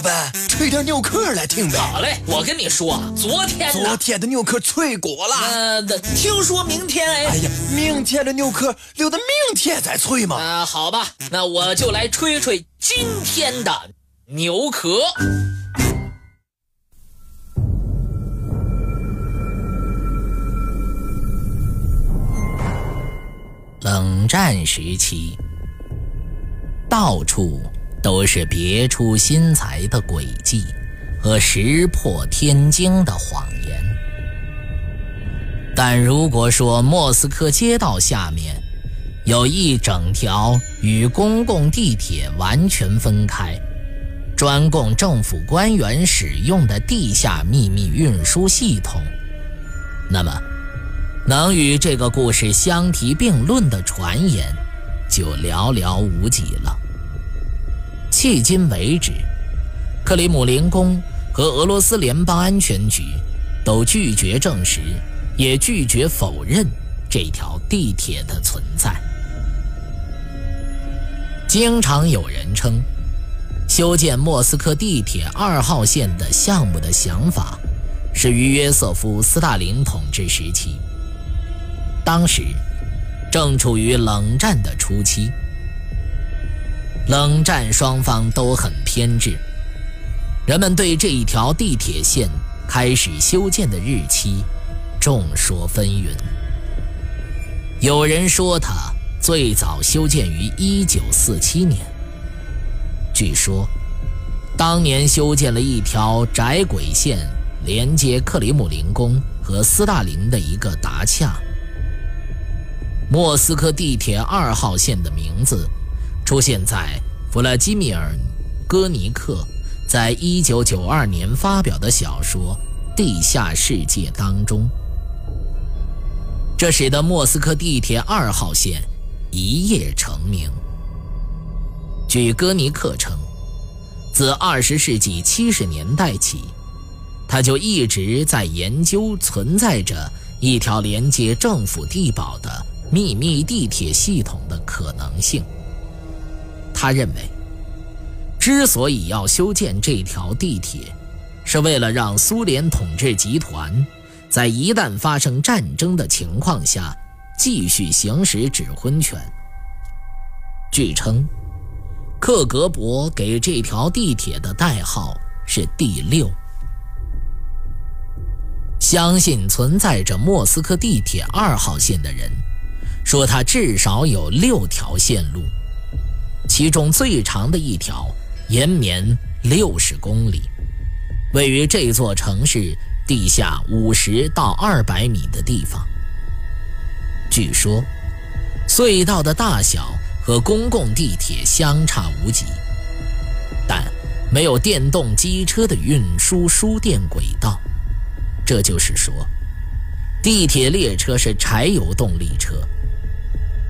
老板，吹点牛壳来听呗。好嘞，我跟你说，昨天昨天的牛壳吹过了。呃，听说明天哎。哎呀，明天的牛壳留到明天再吹嘛。啊，好吧，那我就来吹吹今天的牛壳。冷战时期，到处都是别出心裁的诡计和石破天惊的谎言。但如果说莫斯科街道下面有一整条与公共地铁完全分开、专供政府官员使用的地下秘密运输系统，那么。能与这个故事相提并论的传言，就寥寥无几了。迄今为止，克里姆林宫和俄罗斯联邦安全局都拒绝证实，也拒绝否认这条地铁的存在。经常有人称，修建莫斯科地铁二号线的项目的想法，是于约瑟夫·斯大林统治时期。当时正处于冷战的初期，冷战双方都很偏执，人们对这一条地铁线开始修建的日期众说纷纭。有人说它最早修建于1947年，据说当年修建了一条窄轨线，连接克里姆林宫和斯大林的一个达恰。莫斯科地铁二号线的名字出现在弗拉基米尔·戈尼克在一九九二年发表的小说《地下世界》当中，这使得莫斯科地铁二号线一夜成名。据戈尼克称，自二十世纪七十年代起，他就一直在研究存在着一条连接政府地堡的。秘密地铁系统的可能性。他认为，之所以要修建这条地铁，是为了让苏联统治集团在一旦发生战争的情况下继续行使指挥权。据称，克格勃给这条地铁的代号是“第六”，相信存在着莫斯科地铁二号线的人。说它至少有六条线路，其中最长的一条延绵六十公里，位于这座城市地下五十到二百米的地方。据说，隧道的大小和公共地铁相差无几，但没有电动机车的运输输电轨道。这就是说，地铁列车是柴油动力车。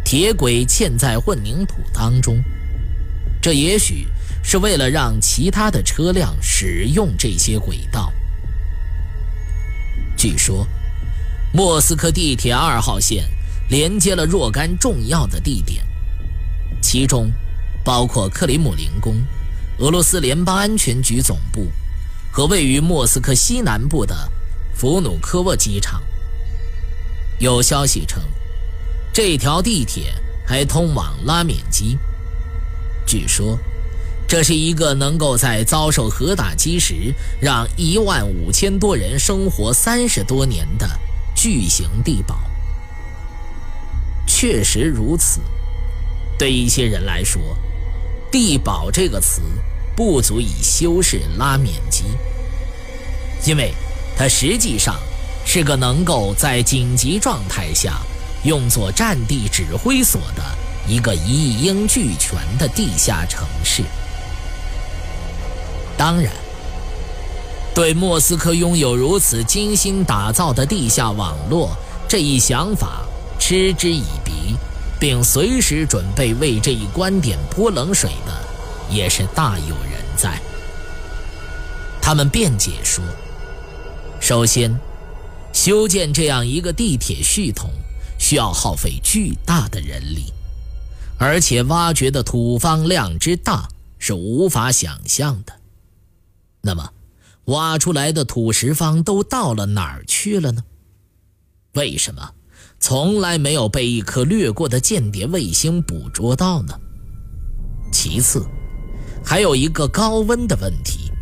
铁轨嵌在混凝土当中，这也许是为了让其他的车辆使用这些轨道。据说，莫斯科地铁二号线连接了若干重要的地点，其中包括克里姆林宫、俄罗斯联邦安全局总部和位于莫斯科西南部的弗努科沃机场。有消息称。这条地铁还通往拉缅基。据说，这是一个能够在遭受核打击时让一万五千多人生活三十多年的巨型地堡。确实如此。对一些人来说，“地堡”这个词不足以修饰拉缅基，因为它实际上是个能够在紧急状态下。用作战地指挥所的一个一应俱全的地下城市。当然，对莫斯科拥有如此精心打造的地下网络这一想法嗤之以鼻，并随时准备为这一观点泼冷水的，也是大有人在。他们辩解说：首先，修建这样一个地铁系统。需要耗费巨大的人力，而且挖掘的土方量之大是无法想象的。那么，挖出来的土石方都到了哪儿去了呢？为什么从来没有被一颗掠过的间谍卫星捕捉到呢？其次，还有一个高温的问题。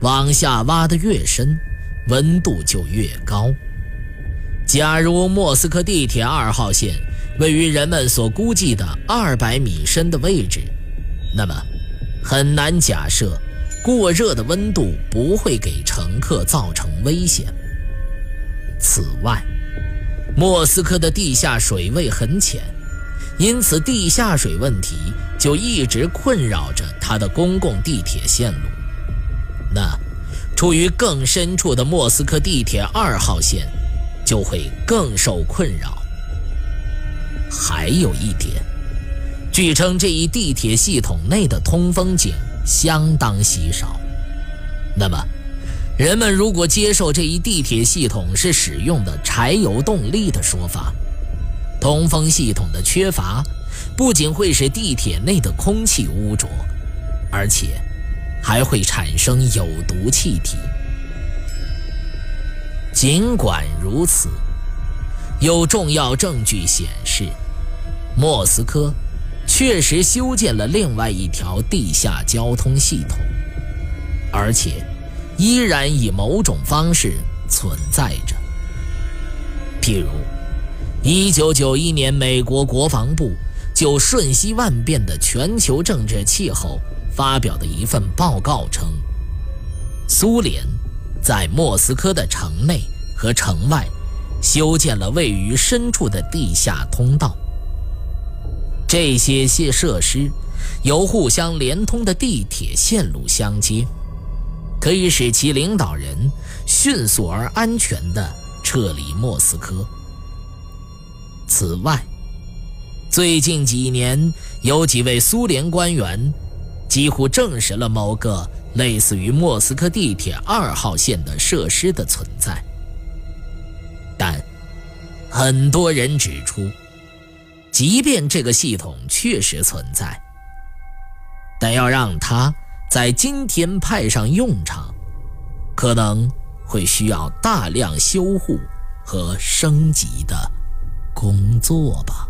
往下挖的越深，温度就越高。假如莫斯科地铁二号线位于人们所估计的二百米深的位置，那么很难假设过热的温度不会给乘客造成危险。此外，莫斯科的地下水位很浅，因此地下水问题就一直困扰着它的公共地铁线路。那处于更深处的莫斯科地铁二号线。就会更受困扰。还有一点，据称这一地铁系统内的通风井相当稀少。那么，人们如果接受这一地铁系统是使用的柴油动力的说法，通风系统的缺乏不仅会使地铁内的空气污浊，而且还会产生有毒气体。尽管如此，有重要证据显示，莫斯科确实修建了另外一条地下交通系统，而且依然以某种方式存在着。譬如，1991年，美国国防部就瞬息万变的全球政治气候发表的一份报告称，苏联。在莫斯科的城内和城外，修建了位于深处的地下通道。这些些设施由互相连通的地铁线路相接，可以使其领导人迅速而安全地撤离莫斯科。此外，最近几年有几位苏联官员几乎证实了某个。类似于莫斯科地铁二号线的设施的存在，但很多人指出，即便这个系统确实存在，但要让它在今天派上用场，可能会需要大量修护和升级的工作吧。